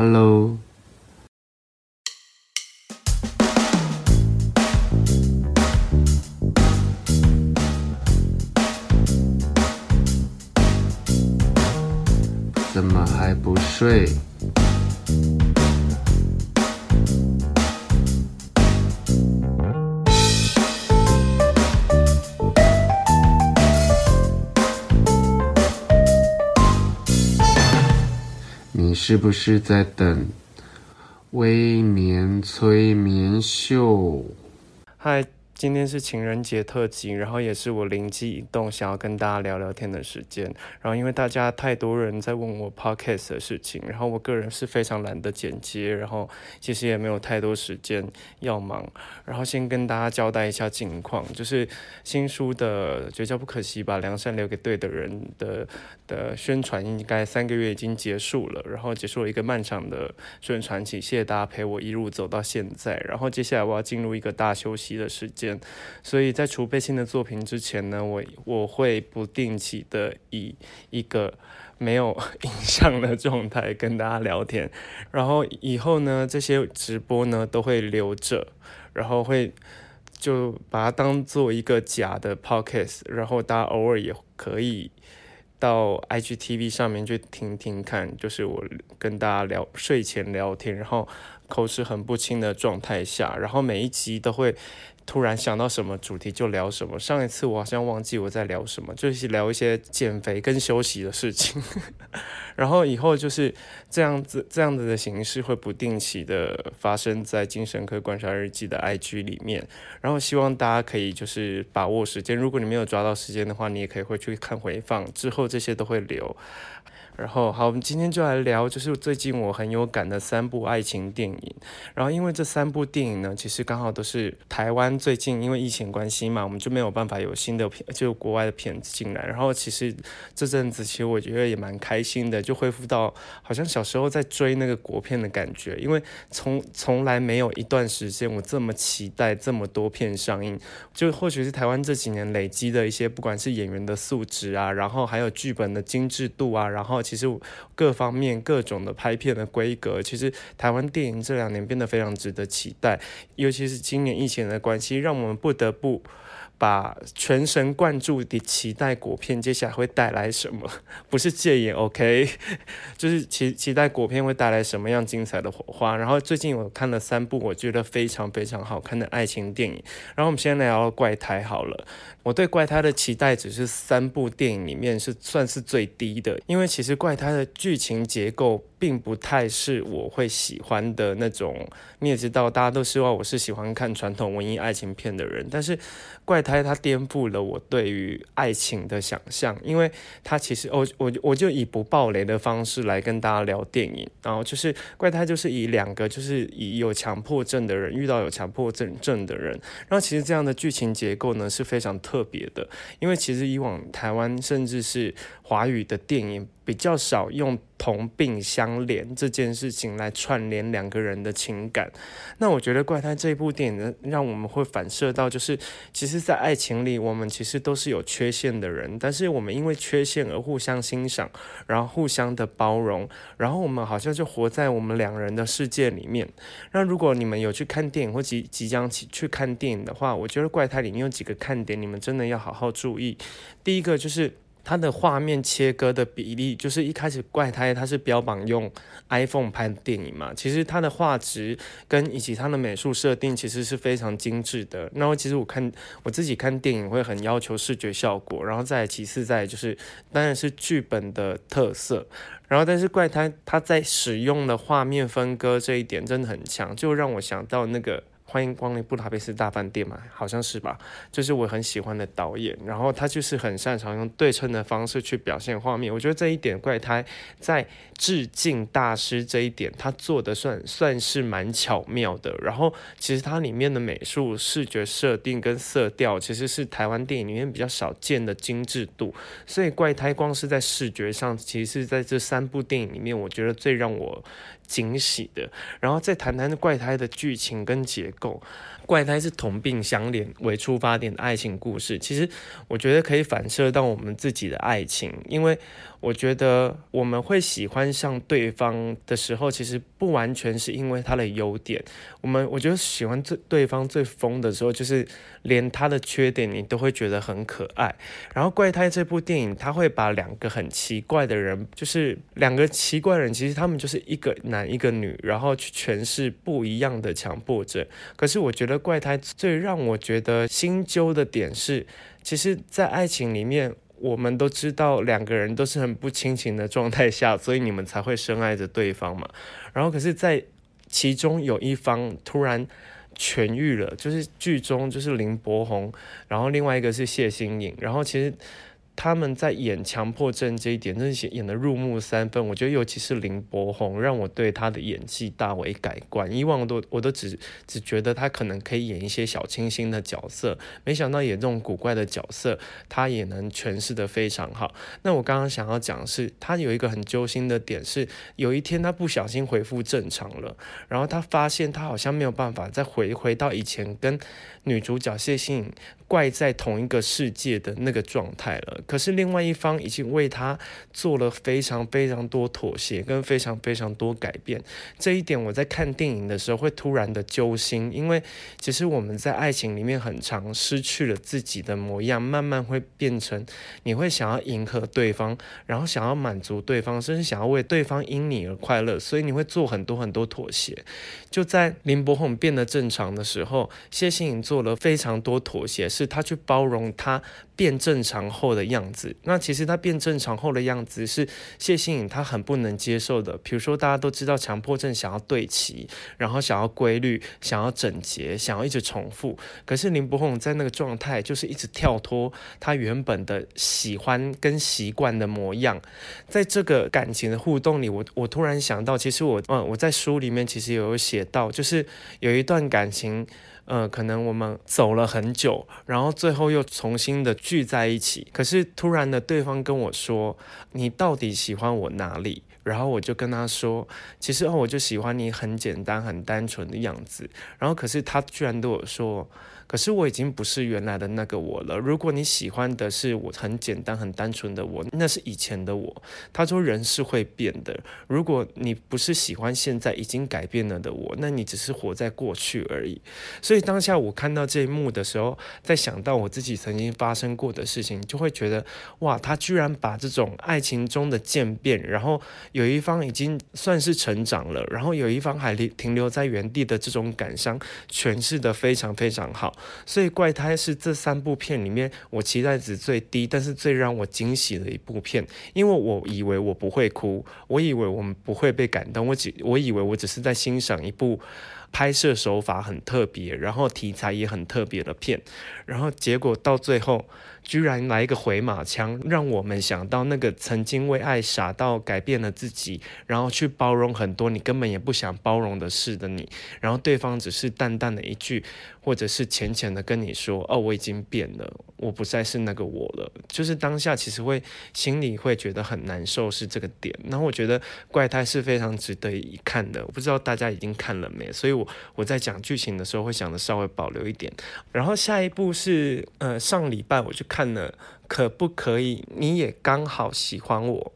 Hello，怎么还不睡？是不是在等微眠催眠秀？嗨。今天是情人节特辑，然后也是我灵机一动想要跟大家聊聊天的时间。然后因为大家太多人在问我 podcast 的事情，然后我个人是非常懒得剪接，然后其实也没有太多时间要忙。然后先跟大家交代一下近况，就是新书的《绝交不可惜，把良善留给对的人》的的宣传应该三个月已经结束了，然后结束了一个漫长的宣传期，谢谢大家陪我一路走到现在。然后接下来我要进入一个大休息的时间。所以在储备新的作品之前呢，我我会不定期的以一个没有 影像的状态跟大家聊天，然后以后呢，这些直播呢都会留着，然后会就把它当做一个假的 podcast，然后大家偶尔也可以到 IGTV 上面去听听看，就是我跟大家聊睡前聊天，然后口齿很不清的状态下，然后每一集都会。突然想到什么主题就聊什么。上一次我好像忘记我在聊什么，就是聊一些减肥跟休息的事情。然后以后就是这样子，这样子的形式会不定期的发生在精神科观察日记的 IG 里面。然后希望大家可以就是把握时间，如果你没有抓到时间的话，你也可以回去看回放，之后这些都会留。然后好，我们今天就来聊，就是最近我很有感的三部爱情电影。然后因为这三部电影呢，其实刚好都是台湾最近因为疫情关系嘛，我们就没有办法有新的片，就国外的片子进来。然后其实这阵子其实我觉得也蛮开心的，就恢复到好像小时候在追那个国片的感觉。因为从从来没有一段时间我这么期待这么多片上映，就或许是台湾这几年累积的一些，不管是演员的素质啊，然后还有剧本的精致度啊，然后。其实各方面各种的拍片的规格，其实台湾电影这两年变得非常值得期待，尤其是今年疫情的关系，让我们不得不。把全神贯注地期待果片接下来会带来什么，不是戒严，OK，就是期期待果片会带来什么样精彩的火花。然后最近我看了三部我觉得非常非常好看的爱情电影。然后我们先来聊怪胎好了。我对怪胎的期待只是三部电影里面是算是最低的，因为其实怪胎的剧情结构。并不太是我会喜欢的那种，你也知道，大家都希望我是喜欢看传统文艺爱情片的人。但是《怪胎》它颠覆了我对于爱情的想象，因为它其实我我我就以不暴雷的方式来跟大家聊电影。然后就是《怪胎》就是以两个就是以有强迫症的人遇到有强迫症症的人，然后其实这样的剧情结构呢是非常特别的，因为其实以往台湾甚至是华语的电影比较少用。同病相怜这件事情来串联两个人的情感，那我觉得《怪胎》这部电影呢，让我们会反射到，就是其实，在爱情里，我们其实都是有缺陷的人，但是我们因为缺陷而互相欣赏，然后互相的包容，然后我们好像就活在我们两人的世界里面。那如果你们有去看电影或即即将去去看电影的话，我觉得《怪胎》里面有几个看点，你们真的要好好注意。第一个就是。它的画面切割的比例，就是一开始怪胎它是标榜用 iPhone 拍的电影嘛，其实它的画质跟以及它的美术设定其实是非常精致的。然后其实我看我自己看电影会很要求视觉效果，然后再其次再就是当然是剧本的特色。然后但是怪胎它在使用的画面分割这一点真的很强，就让我想到那个。欢迎光临布达佩斯大饭店嘛，好像是吧？就是我很喜欢的导演，然后他就是很擅长用对称的方式去表现画面。我觉得这一点怪胎在致敬大师这一点，他做的算算是蛮巧妙的。然后其实它里面的美术、视觉设定跟色调，其实是台湾电影里面比较少见的精致度。所以怪胎光是在视觉上，其实是在这三部电影里面，我觉得最让我惊喜的。然后再谈谈怪胎的剧情跟结构。怪胎是同病相怜为出发点的爱情故事，其实我觉得可以反射到我们自己的爱情，因为我觉得我们会喜欢上对方的时候，其实不完全是因为他的优点。我们我觉得喜欢最对方最疯的时候，就是连他的缺点你都会觉得很可爱。然后怪胎这部电影，他会把两个很奇怪的人，就是两个奇怪人，其实他们就是一个男一个女，然后去诠释不一样的强迫症。可是我觉得。怪胎最让我觉得心揪的点是，其实，在爱情里面，我们都知道两个人都是很不亲情的状态下，所以你们才会深爱着对方嘛。然后，可是，在其中有一方突然痊愈了，就是剧中就是林柏宏，然后另外一个是谢欣颖，然后其实。他们在演强迫症这一点，真是演得入木三分。我觉得，尤其是林柏宏，让我对他的演技大为改观。以往我都我都只只觉得他可能可以演一些小清新的角色，没想到演这种古怪的角色，他也能诠释得非常好。那我刚刚想要讲的是，他有一个很揪心的点是，有一天他不小心恢复正常了，然后他发现他好像没有办法再回回到以前跟女主角谢欣怪在同一个世界的那个状态了。可是另外一方已经为他做了非常非常多妥协跟非常非常多改变，这一点我在看电影的时候会突然的揪心，因为其实我们在爱情里面很常失去了自己的模样，慢慢会变成你会想要迎合对方，然后想要满足对方，甚至想要为对方因你而快乐，所以你会做很多很多妥协。就在林柏宏变得正常的时候，谢欣颖做了非常多妥协，是他去包容他变正常后的样子。那其实他变正常后的样子是谢欣颖他很不能接受的。比如说，大家都知道强迫症想要对齐，然后想要规律，想要整洁，想要一直重复。可是林柏宏在那个状态就是一直跳脱他原本的喜欢跟习惯的模样。在这个感情的互动里，我我突然想到，其实我嗯我在书里面其实有写到，就是有一段感情。呃，可能我们走了很久，然后最后又重新的聚在一起。可是突然的，对方跟我说：“你到底喜欢我哪里？”然后我就跟他说：“其实哦，我就喜欢你很简单、很单纯的样子。”然后可是他居然对我说。可是我已经不是原来的那个我了。如果你喜欢的是我很简单、很单纯的我，那是以前的我。他说人是会变的。如果你不是喜欢现在已经改变了的我，那你只是活在过去而已。所以当下我看到这一幕的时候，在想到我自己曾经发生过的事情，就会觉得哇，他居然把这种爱情中的渐变，然后有一方已经算是成长了，然后有一方还停留在原地的这种感伤，诠释得非常非常好。所以怪胎是这三部片里面我期待值最低，但是最让我惊喜的一部片，因为我以为我不会哭，我以为我们不会被感动，我只我以为我只是在欣赏一部拍摄手法很特别，然后题材也很特别的片，然后结果到最后。居然来一个回马枪，让我们想到那个曾经为爱傻到改变了自己，然后去包容很多你根本也不想包容的事的你，然后对方只是淡淡的一句，或者是浅浅的跟你说：“哦，我已经变了，我不再是那个我了。”就是当下其实会心里会觉得很难受，是这个点。然后我觉得怪胎是非常值得一看的，我不知道大家已经看了没，所以我我在讲剧情的时候会想的稍微保留一点。然后下一部是呃上礼拜我去看。看了可不可以？你也刚好喜欢我，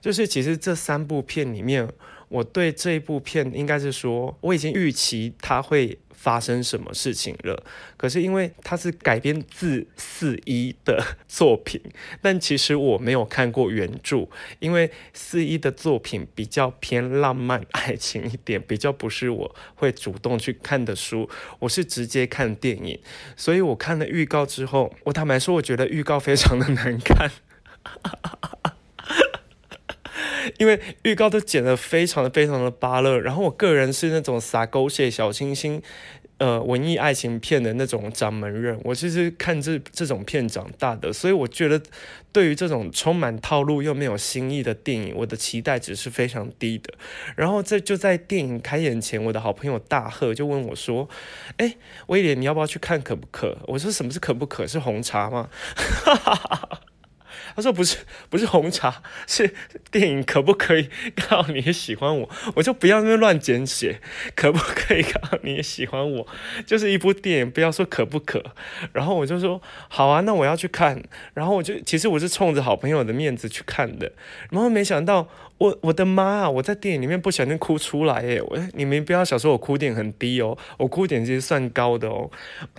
就是其实这三部片里面，我对这一部片应该是说，我已经预期它会发生什么事情了。可是因为它是改编自四一的作品，但其实我没有看过原著，因为四一的作品比较偏浪漫爱情一点，比较不是我会主动去看的书。我是直接看电影，所以我看了预告之后，我坦白说，我觉得预告非常的难看。因为预告都剪得非常的非常的芭乐，然后我个人是那种撒狗血小清新，呃，文艺爱情片的那种掌门人，我其实看这这种片长大的，所以我觉得对于这种充满套路又没有新意的电影，我的期待值是非常低的。然后这就在电影开演前，我的好朋友大贺就问我说：“哎，威廉，你要不要去看可不可？”我说：“什么是可不可？是红茶吗？” 他说不是，不是红茶，是电影可不可以告你喜欢我？我就不要那么乱简写，可不可以告你喜欢我？就是一部电影，不要说可不可。然后我就说好啊，那我要去看。然后我就其实我是冲着好朋友的面子去看的，然后没想到我我的妈啊，我在电影里面不小心哭出来耶！我你们不要小说我哭点很低哦，我哭点其实算高的哦。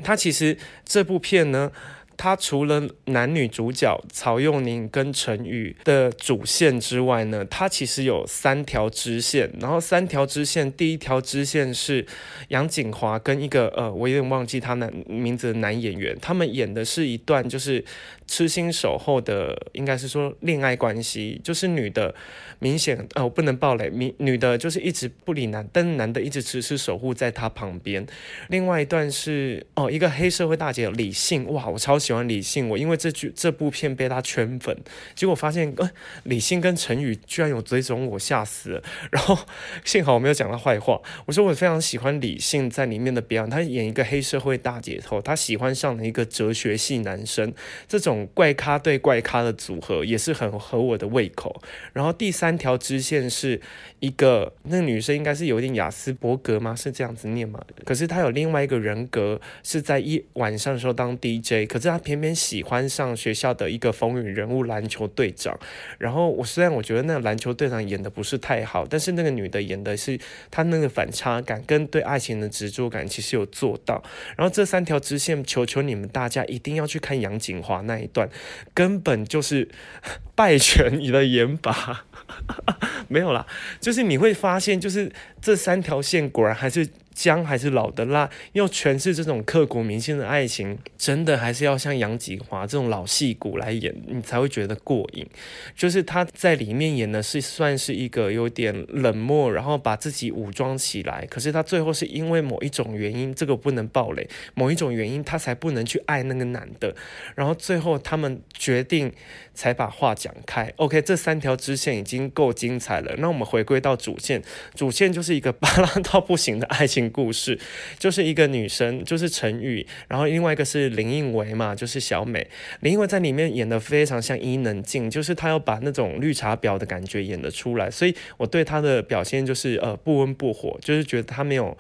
他其实这部片呢。它除了男女主角曹佑宁跟陈宇的主线之外呢，它其实有三条支线。然后三条支线，第一条支线是杨景华跟一个呃，我有点忘记他男名字的男演员，他们演的是一段就是痴心守候的，应该是说恋爱关系，就是女的明显呃，我不能爆雷，女女的就是一直不理男，但男的一直迟迟守护在她旁边。另外一段是哦，一个黑社会大姐李信，哇，我超喜欢李信，我因为这剧这部片被他圈粉，结果发现呃，李信跟陈宇居然有追踪我，吓死了。然后幸好我没有讲他坏话，我说我非常喜欢李信在里面的表演，他演一个黑社会大姐头，他喜欢上了一个哲学系男生，这种怪咖对怪咖的组合也是很合我的胃口。然后第三条支线是一个那个女生应该是有点雅斯伯格吗？是这样子念吗？可是她有另外一个人格，是在一晚上的时候当 DJ，可是她偏偏。喜欢上学校的一个风云人物篮球队长，然后我虽然我觉得那个篮球队长演的不是太好，但是那个女的演的是她那个反差感跟对爱情的执着感其实有做到。然后这三条支线，求求你们大家一定要去看杨景华那一一段，根本就是 败犬你的言法，没有啦，就是你会发现，就是这三条线果然还是。姜还是老的辣，要诠释这种刻骨铭心的爱情，真的还是要像杨吉华这种老戏骨来演，你才会觉得过瘾。就是他在里面演的是算是一个有点冷漠，然后把自己武装起来，可是他最后是因为某一种原因，这个不能爆雷，某一种原因他才不能去爱那个男的，然后最后他们决定才把话讲开。OK，这三条支线已经够精彩了，那我们回归到主线，主线就是一个巴拉到不行的爱情。故事就是一个女生，就是陈宇，然后另外一个是林映维嘛，就是小美。林映维在里面演的非常像伊能静，就是她要把那种绿茶婊的感觉演的出来，所以我对她的表现就是呃不温不火，就是觉得她没有。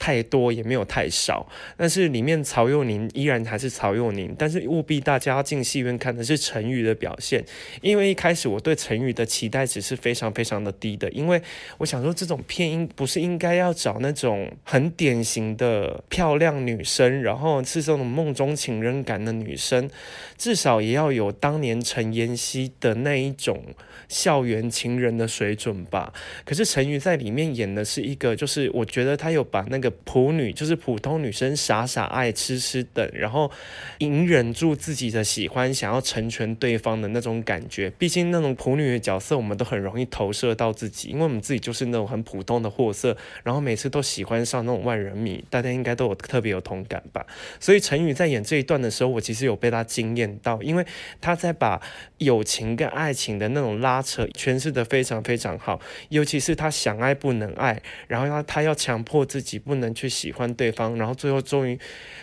太多也没有太少，但是里面曹佑宁依然还是曹佑宁，但是务必大家要进戏院看的是陈宇的表现，因为一开始我对陈宇的期待值是非常非常的低的，因为我想说这种片应不是应该要找那种很典型的漂亮女生，然后是这种梦中情人感的女生，至少也要有当年陈妍希的那一种校园情人的水准吧。可是陈宇在里面演的是一个，就是我觉得他有把那个。普女就是普通女生，傻傻爱痴痴等，然后隐忍住自己的喜欢，想要成全对方的那种感觉。毕竟那种普女的角色，我们都很容易投射到自己，因为我们自己就是那种很普通的货色，然后每次都喜欢上那种万人迷，大家应该都有特别有同感吧。所以陈宇在演这一段的时候，我其实有被他惊艳到，因为他在把友情跟爱情的那种拉扯诠释的非常非常好，尤其是他想爱不能爱，然后他他要强迫自己不。能去喜欢对方，然后最后终于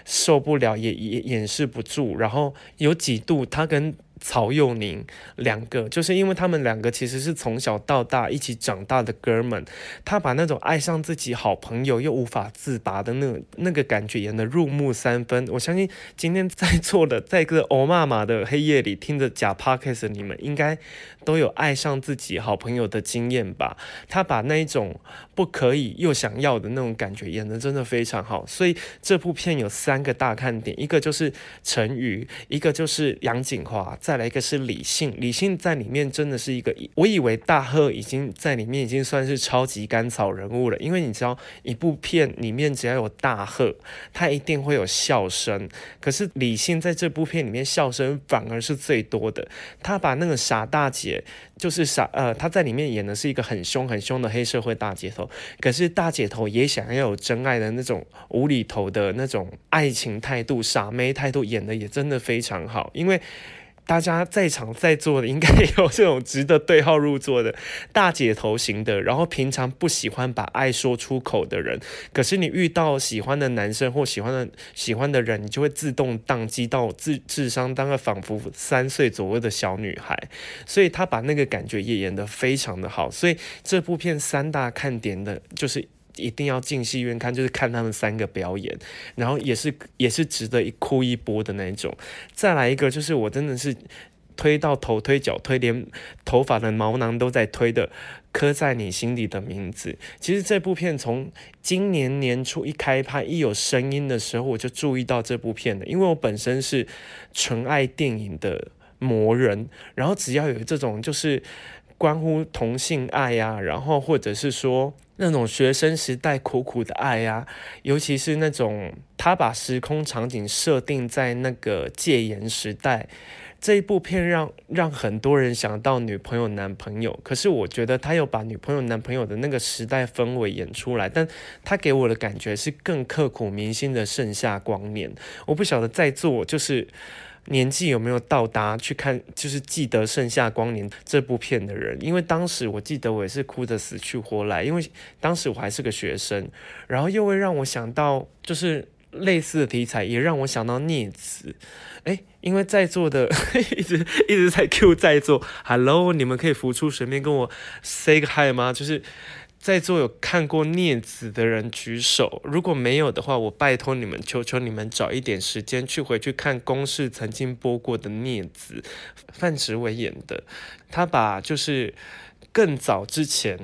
受不了，也也掩饰不住，然后有几度他跟曹佑宁两个，就是因为他们两个其实是从小到大一起长大的哥们，他把那种爱上自己好朋友又无法自拔的那那个感觉演得入木三分。我相信今天在座的，在这个欧妈妈的黑夜里听着假 podcast 你们应该都有爱上自己好朋友的经验吧？他把那一种不可以又想要的那种感觉演得真的非常好。所以这部片有三个大看点，一个就是陈宇，一个就是杨谨华。再来一个是李杏，李杏在里面真的是一个，我以为大贺已经在里面已经算是超级甘草人物了，因为你知道一部片里面只要有大贺，他一定会有笑声，可是李杏在这部片里面笑声反而是最多的，他把那个傻大姐就是傻呃，他在里面演的是一个很凶很凶的黑社会大姐头，可是大姐头也想要有真爱的那种无厘头的那种爱情态度，傻妹态度演的也真的非常好，因为。大家在场在座的应该有这种值得对号入座的大姐头型的，然后平常不喜欢把爱说出口的人，可是你遇到喜欢的男生或喜欢的喜欢的人，你就会自动宕机到智智商当个仿佛三岁左右的小女孩，所以他把那个感觉也演得非常的好，所以这部片三大看点的就是。一定要进戏院看，就是看他们三个表演，然后也是也是值得一哭一波的那种。再来一个，就是我真的是推到头推脚推，连头发的毛囊都在推的，刻在你心底的名字。其实这部片从今年年初一开拍，一有声音的时候，我就注意到这部片的，因为我本身是纯爱电影的魔人，然后只要有这种就是关乎同性爱呀、啊，然后或者是说。那种学生时代苦苦的爱呀、啊，尤其是那种他把时空场景设定在那个戒严时代，这一部片让让很多人想到女朋友男朋友。可是我觉得他又把女朋友男朋友的那个时代氛围演出来，但他给我的感觉是更刻骨铭心的盛夏光年。我不晓得在座就是。年纪有没有到达去看，就是记得《盛夏光年》这部片的人？因为当时我记得我也是哭得死去活来，因为当时我还是个学生，然后又会让我想到，就是类似的题材，也让我想到孽子。诶，因为在座的 一直一直在 Q 在座，Hello，你们可以浮出水面跟我 say 个 hi 吗？就是。在座有看过《孽子》的人举手，如果没有的话，我拜托你们，求求你们找一点时间去回去看公视曾经播过的《孽子》，范植伟演的，他把就是更早之前。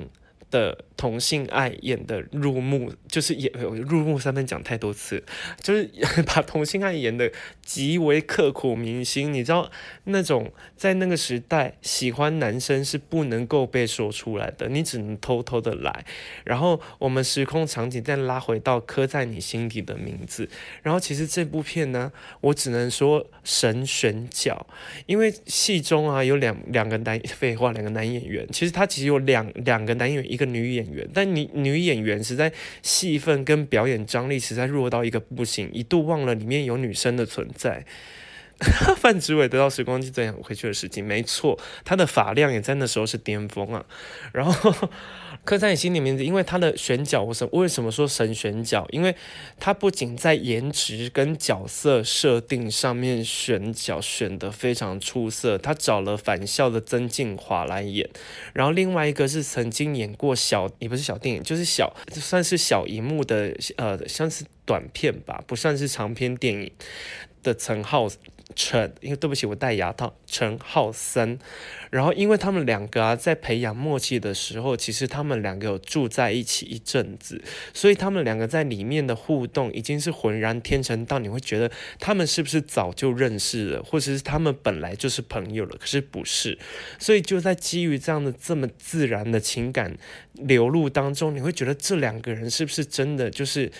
的同性爱演的入木，就是演入木三分讲太多次，就是把同性爱演的极为刻骨铭心。你知道那种在那个时代喜欢男生是不能够被说出来的，你只能偷偷的来。然后我们时空场景再拉回到刻在你心底的名字。然后其实这部片呢，我只能说神选角，因为戏中啊有两两个男废话两个男演员，其实他其实有两两个男演员一个。女演员，但女女演员实在戏份跟表演张力实在弱到一个不行，一度忘了里面有女生的存在。范植伟得到时光机最想回去的事情，没错，他的发量也在那时候是巅峰啊。然后。刻在你心里名字，因为他的选角，我什为什么说神选角？因为他不仅在颜值跟角色设定上面选角选得非常出色，他找了返校的曾敬华来演，然后另外一个是曾经演过小，也不是小电影，就是小算是小荧幕的，呃，像是短片吧，不算是长篇电影的陈浩。陈，因为对不起，我戴牙套。陈浩森，然后因为他们两个啊，在培养默契的时候，其实他们两个有住在一起一阵子，所以他们两个在里面的互动已经是浑然天成到你会觉得他们是不是早就认识了，或者是他们本来就是朋友了？可是不是，所以就在基于这样的这么自然的情感流露当中，你会觉得这两个人是不是真的就是？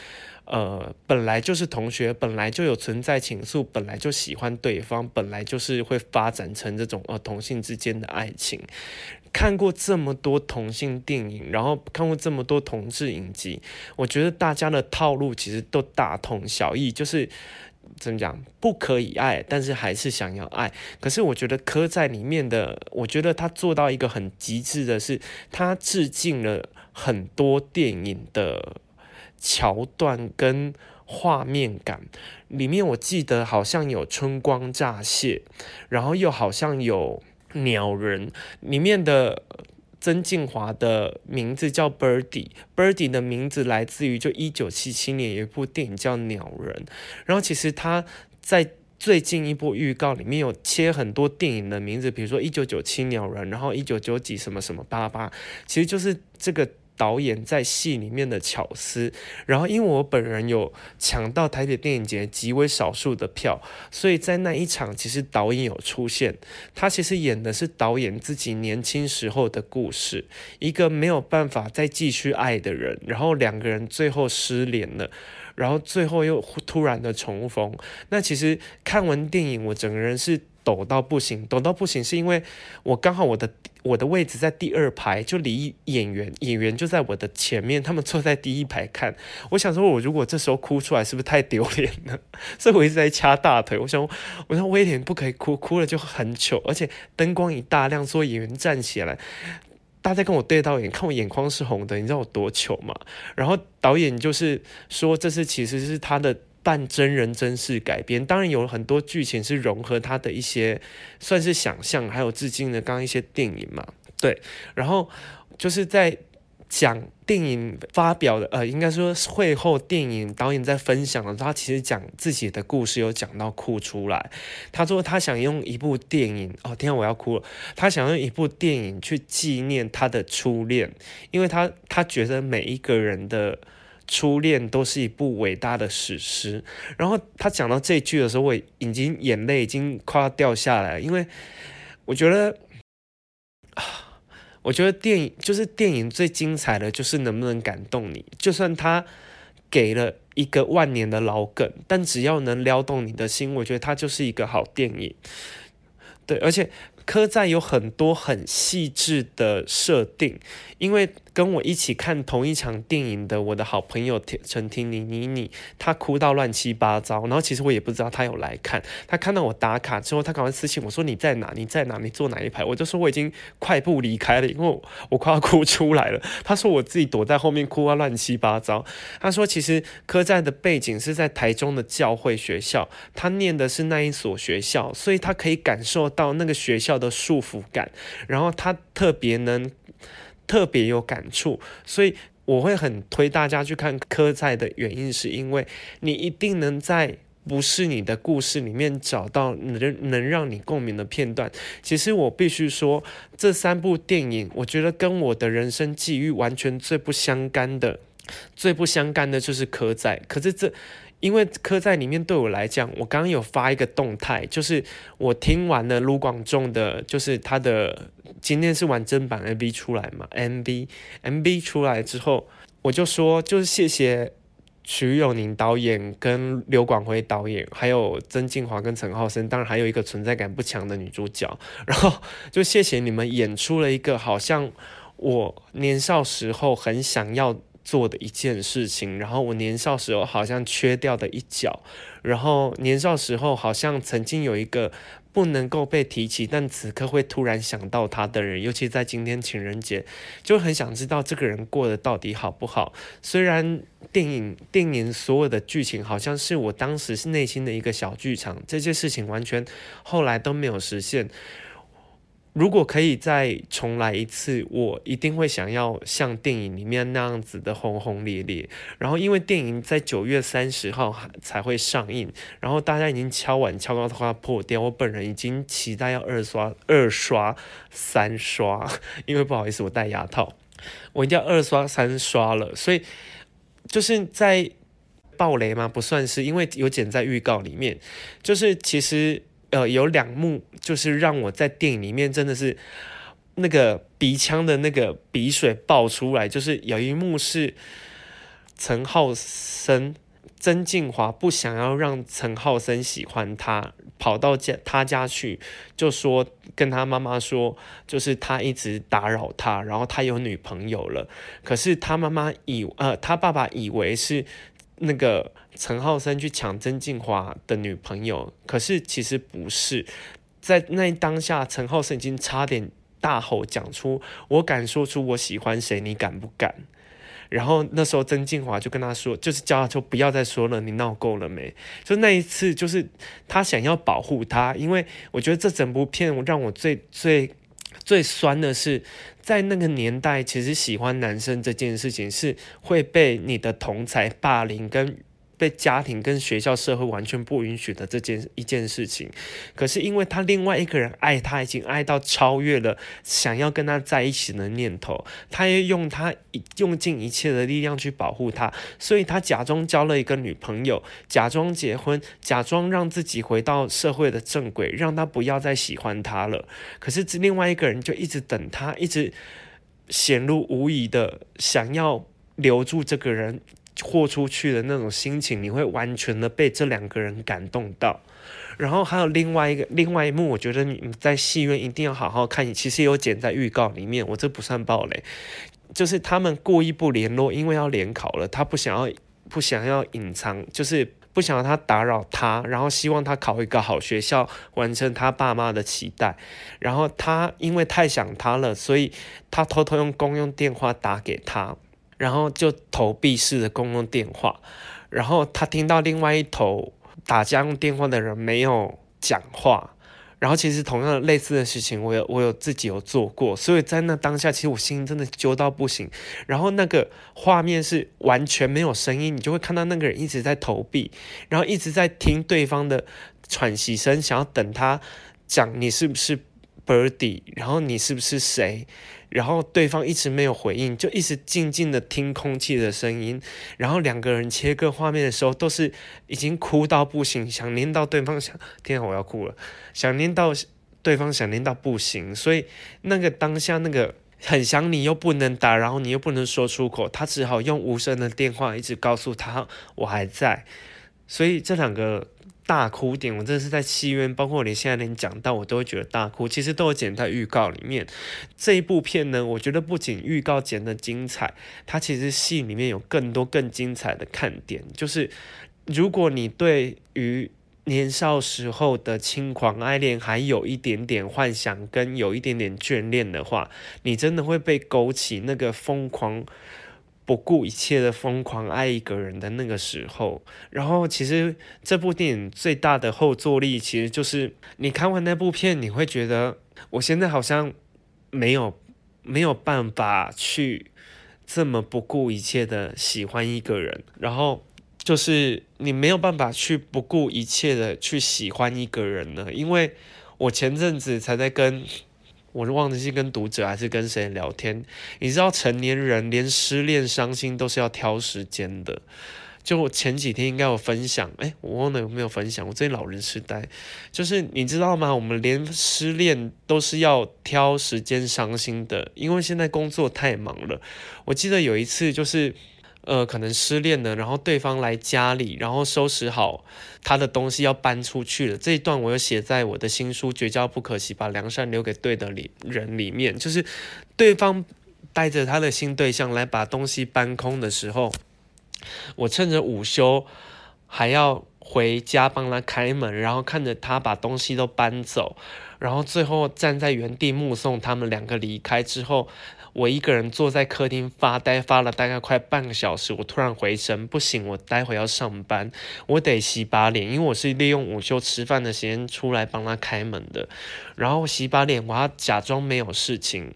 呃，本来就是同学，本来就有存在情愫，本来就喜欢对方，本来就是会发展成这种呃同性之间的爱情。看过这么多同性电影，然后看过这么多同志影集，我觉得大家的套路其实都大同小异，就是怎么讲，不可以爱，但是还是想要爱。可是我觉得柯在里面的，我觉得他做到一个很极致的是，他致敬了很多电影的。桥段跟画面感里面，我记得好像有春光乍泄，然后又好像有鸟人。里面的曾敬驊的名字叫 Birdy，Birdy 的名字来自于就一九七七年有一部电影叫《鸟人》，然后其实他在最近一部预告里面有切很多电影的名字，比如说一九九七鸟人，然后一九九几什么什么八八，其实就是这个。导演在戏里面的巧思，然后因为我本人有抢到台北电影节极为少数的票，所以在那一场其实导演有出现，他其实演的是导演自己年轻时候的故事，一个没有办法再继续爱的人，然后两个人最后失联了，然后最后又突然的重逢。那其实看完电影，我整个人是。抖到不行，抖到不行是因为我刚好我的我的位置在第二排，就离演员演员就在我的前面，他们坐在第一排看。我想说，我如果这时候哭出来，是不是太丢脸了？所以我一直在掐大腿。我想，我说威廉不可以哭，哭了就很糗，而且灯光一大亮，所有演员站起来，大家跟我对到眼，看我眼眶是红的，你知道我多糗吗？然后导演就是说，这是其实是他的。半真人真事改编，当然有很多剧情是融合他的一些算是想象，还有致敬的刚刚一些电影嘛，对。然后就是在讲电影发表的，呃，应该说会后电影导演在分享的时候，他其实讲自己的故事，有讲到哭出来。他说他想用一部电影，哦，天啊，我要哭了。他想用一部电影去纪念他的初恋，因为他他觉得每一个人的。初恋都是一部伟大的史诗。然后他讲到这句的时候，我已经眼泪已经快要掉下来了，因为我觉得，啊，我觉得电影就是电影最精彩的就是能不能感动你。就算他给了一个万年的老梗，但只要能撩动你的心，我觉得它就是一个好电影。对，而且。科在有很多很细致的设定，因为跟我一起看同一场电影的我的好朋友陈婷妮妮妮，她哭到乱七八糟，然后其实我也不知道她有来看，她看到我打卡之后，她赶快私信我说，你在哪？你在哪？你坐哪一排？我就说我已经快步离开了，因为我，快要哭出来了。她说我自己躲在后面哭啊乱七八糟。她说其实科在的背景是在台中的教会学校，她念的是那一所学校，所以她可以感受到那个学校。的束缚感，然后他特别能，特别有感触，所以我会很推大家去看《科在》的原因，是因为你一定能在不是你的故事里面找到能能让你共鸣的片段。其实我必须说，这三部电影，我觉得跟我的人生际遇完全最不相干的，最不相干的就是《刻在》，可是这。因为刻在里面对我来讲，我刚刚有发一个动态，就是我听完了卢广仲的，就是他的今天是完整版 MV 出来嘛，MV MV 出来之后，我就说就是谢谢瞿友宁导演跟刘广辉导演，还有曾敬驊跟陈浩森，当然还有一个存在感不强的女主角，然后就谢谢你们演出了一个好像我年少时候很想要。做的一件事情，然后我年少时候好像缺掉的一角，然后年少时候好像曾经有一个不能够被提起，但此刻会突然想到他的人，尤其在今天情人节，就很想知道这个人过得到底好不好。虽然电影电影所有的剧情好像是我当时是内心的一个小剧场，这些事情完全后来都没有实现。如果可以再重来一次，我一定会想要像电影里面那样子的轰轰烈烈。然后，因为电影在九月三十号才会上映，然后大家已经敲碗敲到快破掉。我本人已经期待要二刷、二刷、三刷，因为不好意思，我戴牙套，我一定要二刷、三刷了。所以就是在爆雷吗？不算是，因为有剪在预告里面。就是其实。呃，有两幕就是让我在电影里面真的是那个鼻腔的那个鼻水爆出来，就是有一幕是陈浩森、曾静华不想要让陈浩森喜欢他，跑到家他家去，就说跟他妈妈说，就是他一直打扰他，然后他有女朋友了，可是他妈妈以呃他爸爸以为是。那个陈浩森去抢曾敬驊的女朋友，可是其实不是，在那当下，陈浩森已经差点大吼讲出：“我敢说出我喜欢谁，你敢不敢？”然后那时候曾敬驊就跟他说，就是叫他说不要再说了，你闹够了没？就那一次，就是他想要保护他，因为我觉得这整部片让我最最。最酸的是，在那个年代，其实喜欢男生这件事情是会被你的同才霸凌跟。被家庭跟学校社会完全不允许的这件一件事情，可是因为他另外一个人爱他，已经爱到超越了想要跟他在一起的念头，他也用他用尽一切的力量去保护他，所以他假装交了一个女朋友，假装结婚，假装让自己回到社会的正轨，让他不要再喜欢他了。可是这另外一个人就一直等他，一直显露无遗的想要留住这个人。豁出去的那种心情，你会完全的被这两个人感动到。然后还有另外一个另外一幕，我觉得你在戏院一定要好好看。其实有剪在预告里面，我这不算暴雷，就是他们故意不联络，因为要联考了，他不想要不想要隐藏，就是不想让他打扰他，然后希望他考一个好学校，完成他爸妈的期待。然后他因为太想他了，所以他偷偷用公用电话打给他，然后就投币式的公用电话，然后他听到另外一头。打家用电话的人没有讲话，然后其实同样类似的事情，我有我有自己有做过，所以在那当下，其实我心真的揪到不行。然后那个画面是完全没有声音，你就会看到那个人一直在投币，然后一直在听对方的喘息声，想要等他讲你是不是 Birdy，然后你是不是谁？然后对方一直没有回应，就一直静静的听空气的声音。然后两个人切割画面的时候，都是已经哭到不行，想念到对方想，天啊，我要哭了，想念到对方想念到不行。所以那个当下那个很想你又不能打，然后你又不能说出口，他只好用无声的电话一直告诉他我还在。所以这两个。大哭点，我真的是在戏院，包括你现在连讲到我都会觉得大哭。其实都有剪在预告里面。这一部片呢，我觉得不仅预告剪得精彩，它其实戏里面有更多更精彩的看点。就是如果你对于年少时候的轻狂爱恋还有一点点幻想跟有一点点眷恋的话，你真的会被勾起那个疯狂。不顾一切的疯狂爱一个人的那个时候，然后其实这部电影最大的后坐力，其实就是你看完那部片，你会觉得我现在好像没有没有办法去这么不顾一切的喜欢一个人，然后就是你没有办法去不顾一切的去喜欢一个人呢，因为我前阵子才在跟。我是忘记是跟读者还是跟谁聊天，你知道成年人连失恋伤心都是要挑时间的。就我前几天应该有分享，哎，我忘了有没有分享。我最近老人痴呆，就是你知道吗？我们连失恋都是要挑时间伤心的，因为现在工作太忙了。我记得有一次就是。呃，可能失恋了，然后对方来家里，然后收拾好他的东西要搬出去了。这一段我有写在我的新书《绝交不可惜，把良善留给对的里人》里面。就是对方带着他的新对象来把东西搬空的时候，我趁着午休还要回家帮他开门，然后看着他把东西都搬走，然后最后站在原地目送他们两个离开之后。我一个人坐在客厅发呆，发了大概快半个小时。我突然回神，不行，我待会要上班，我得洗把脸，因为我是利用午休吃饭的时间出来帮他开门的。然后洗把脸，我要假装没有事情。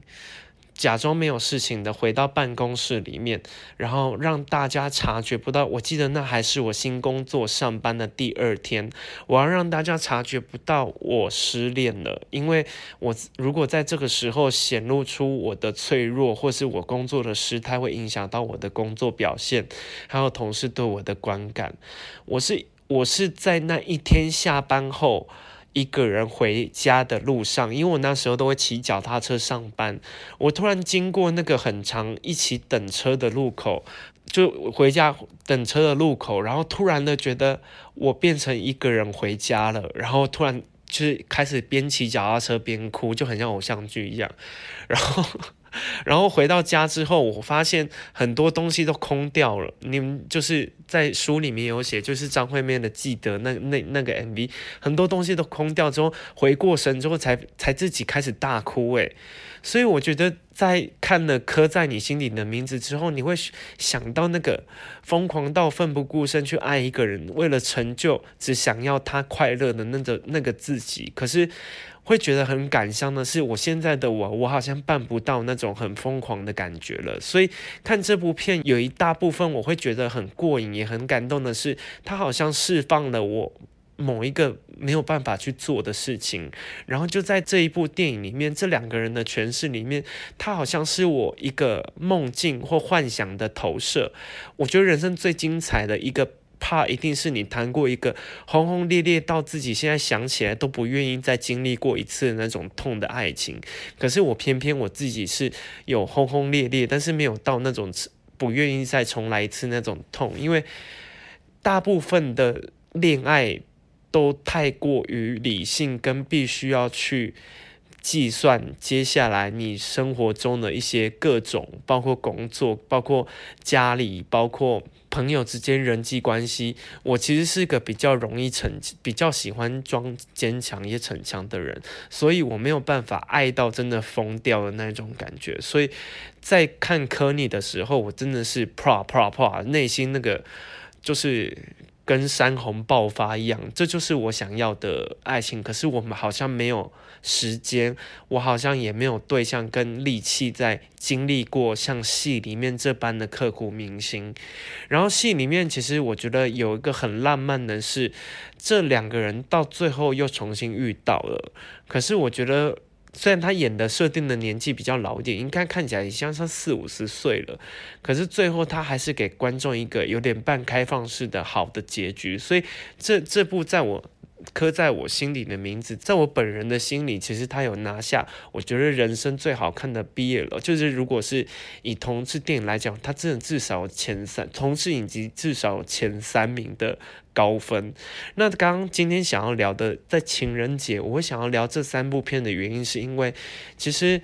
假装没有事情的回到办公室里面，然后让大家察觉不到。我记得那还是我新工作上班的第二天，我要让大家察觉不到我失恋了，因为我如果在这个时候显露出我的脆弱，或是我工作的失态，会影响到我的工作表现，还有同事对我的观感。我是我是在那一天下班后。一个人回家的路上，因为我那时候都会骑脚踏车上班，我突然经过那个很长一起等车的路口，就回家等车的路口，然后突然的觉得我变成一个人回家了，然后突然就是开始边骑脚踏车边哭，就很像偶像剧一样，然后。然后回到家之后，我发现很多东西都空掉了。你们就是在书里面有写，就是张惠妹的《记得》那那那个 MV，很多东西都空掉之后，回过神之后才才自己开始大哭诶。所以我觉得，在看了刻在你心里的名字之后，你会想到那个疯狂到奋不顾身去爱一个人，为了成就只想要他快乐的那个那个自己。可是。会觉得很感伤的是，我现在的我，我好像办不到那种很疯狂的感觉了。所以看这部片有一大部分我会觉得很过瘾，也很感动的是，它好像释放了我某一个没有办法去做的事情。然后就在这一部电影里面，这两个人的诠释里面，它好像是我一个梦境或幻想的投射。我觉得人生最精彩的一个。怕一定是你谈过一个轰轰烈烈到自己现在想起来都不愿意再经历过一次那种痛的爱情。可是我偏偏我自己是有轰轰烈烈，但是没有到那种不愿意再重来一次那种痛，因为大部分的恋爱都太过于理性，跟必须要去。计算接下来你生活中的一些各种，包括工作，包括家里，包括朋友之间人际关系。我其实是个比较容易逞，比较喜欢装坚强也逞强的人，所以我没有办法爱到真的疯掉的那种感觉。所以在看柯尼的时候，我真的是啪啪啪，内心那个就是。跟山洪爆发一样，这就是我想要的爱情。可是我们好像没有时间，我好像也没有对象跟力气在经历过像戏里面这般的刻骨铭心。然后戏里面其实我觉得有一个很浪漫的是，这两个人到最后又重新遇到了。可是我觉得。虽然他演的设定的年纪比较老一点，应该看起来也像是四五十岁了，可是最后他还是给观众一个有点半开放式的好的结局，所以这这部在我。刻在我心里的名字，在我本人的心里，其实他有拿下，我觉得人生最好看的毕业了。就是如果是以同志电影来讲，他真的至少前三，同志影集至少前三名的高分。那刚刚今天想要聊的，在情人节，我会想要聊这三部片的原因，是因为其实。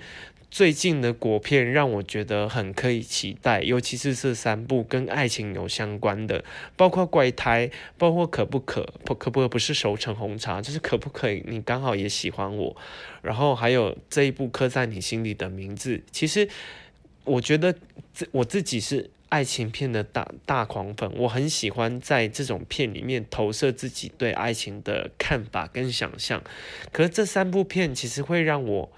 最近的国片让我觉得很可以期待，尤其是这三部跟爱情有相关的，包括怪胎，包括可不可不可不可不是熟成红茶，就是可不可以你刚好也喜欢我，然后还有这一部刻在你心里的名字。其实我觉得这我自己是爱情片的大大狂粉，我很喜欢在这种片里面投射自己对爱情的看法跟想象。可是这三部片其实会让我。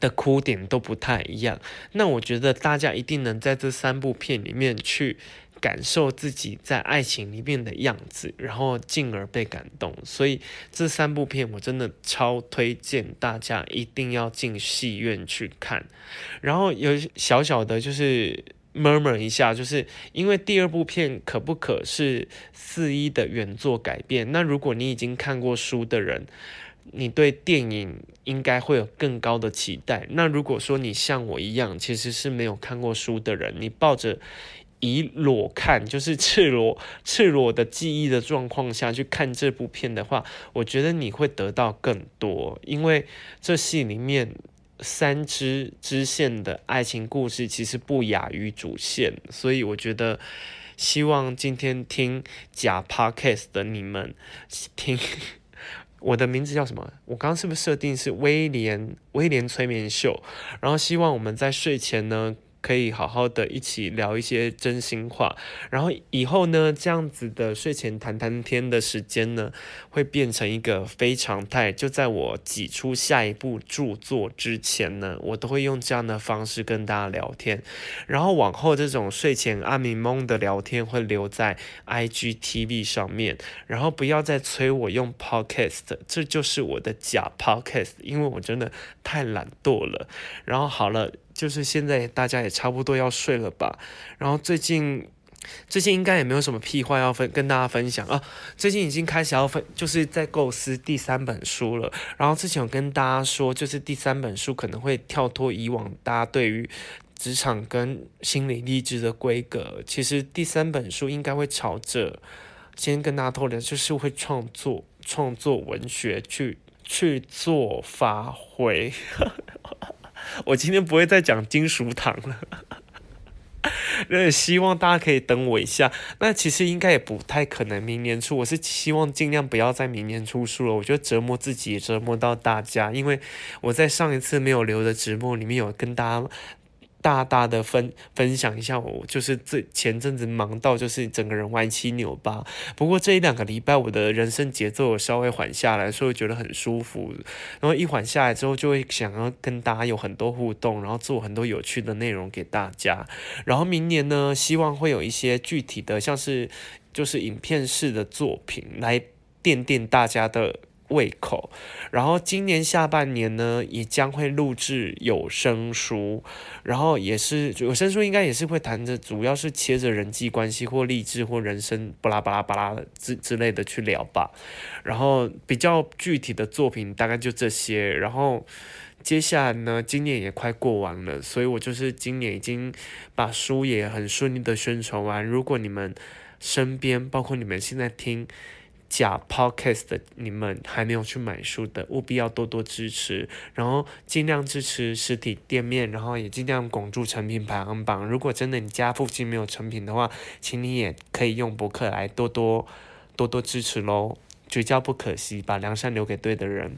的哭点都不太一样，那我觉得大家一定能在这三部片里面去感受自己在爱情里面的样子，然后进而被感动。所以这三部片我真的超推荐大家一定要进戏院去看。然后有小小的就是 murmur 一下，就是因为第二部片可不可是四一的原作改编？那如果你已经看过书的人。你对电影应该会有更高的期待。那如果说你像我一样，其实是没有看过书的人，你抱着以裸看，就是赤裸、赤裸的记忆的状况下去看这部片的话，我觉得你会得到更多。因为这戏里面三支支线的爱情故事其实不亚于主线，所以我觉得希望今天听假 podcast 的你们听。我的名字叫什么？我刚刚是不是设定是威廉？威廉催眠秀，然后希望我们在睡前呢。可以好好的一起聊一些真心话，然后以后呢，这样子的睡前谈谈天的时间呢，会变成一个非常态。就在我挤出下一部著作之前呢，我都会用这样的方式跟大家聊天。然后往后这种睡前阿明梦的聊天会留在 IGTV 上面，然后不要再催我用 Podcast，这就是我的假 Podcast，因为我真的太懒惰了。然后好了。就是现在大家也差不多要睡了吧，然后最近最近应该也没有什么屁话要分跟大家分享啊，最近已经开始要分，就是在构思第三本书了。然后之前有跟大家说，就是第三本书可能会跳脱以往大家对于职场跟心理励志的规格，其实第三本书应该会朝着先跟大家透露，就是会创作创作文学去去做发挥。我今天不会再讲金属糖了，那希望大家可以等我一下。那其实应该也不太可能明年出，我是希望尽量不要在明年出书了。我觉得折磨自己折磨到大家，因为我在上一次没有留的直播里面有跟大家。大大的分分享一下，我就是这前阵子忙到就是整个人歪七扭八。不过这一两个礼拜，我的人生节奏稍微缓下来，所以觉得很舒服。然后一缓下来之后，就会想要跟大家有很多互动，然后做很多有趣的内容给大家。然后明年呢，希望会有一些具体的，像是就是影片式的作品来垫垫大家的。胃口，然后今年下半年呢，也将会录制有声书，然后也是有声书，应该也是会谈着，主要是切着人际关系或励志或人生巴拉巴拉巴拉之之类的去聊吧。然后比较具体的作品大概就这些，然后。接下来呢，今年也快过完了，所以我就是今年已经把书也很顺利的宣传完。如果你们身边，包括你们现在听假 podcast 的你们还没有去买书的，务必要多多支持，然后尽量支持实体店面，然后也尽量巩固成品排行榜。如果真的你家附近没有成品的话，请你也可以用博客来多多多多支持喽，绝交不可惜，把梁山留给对的人。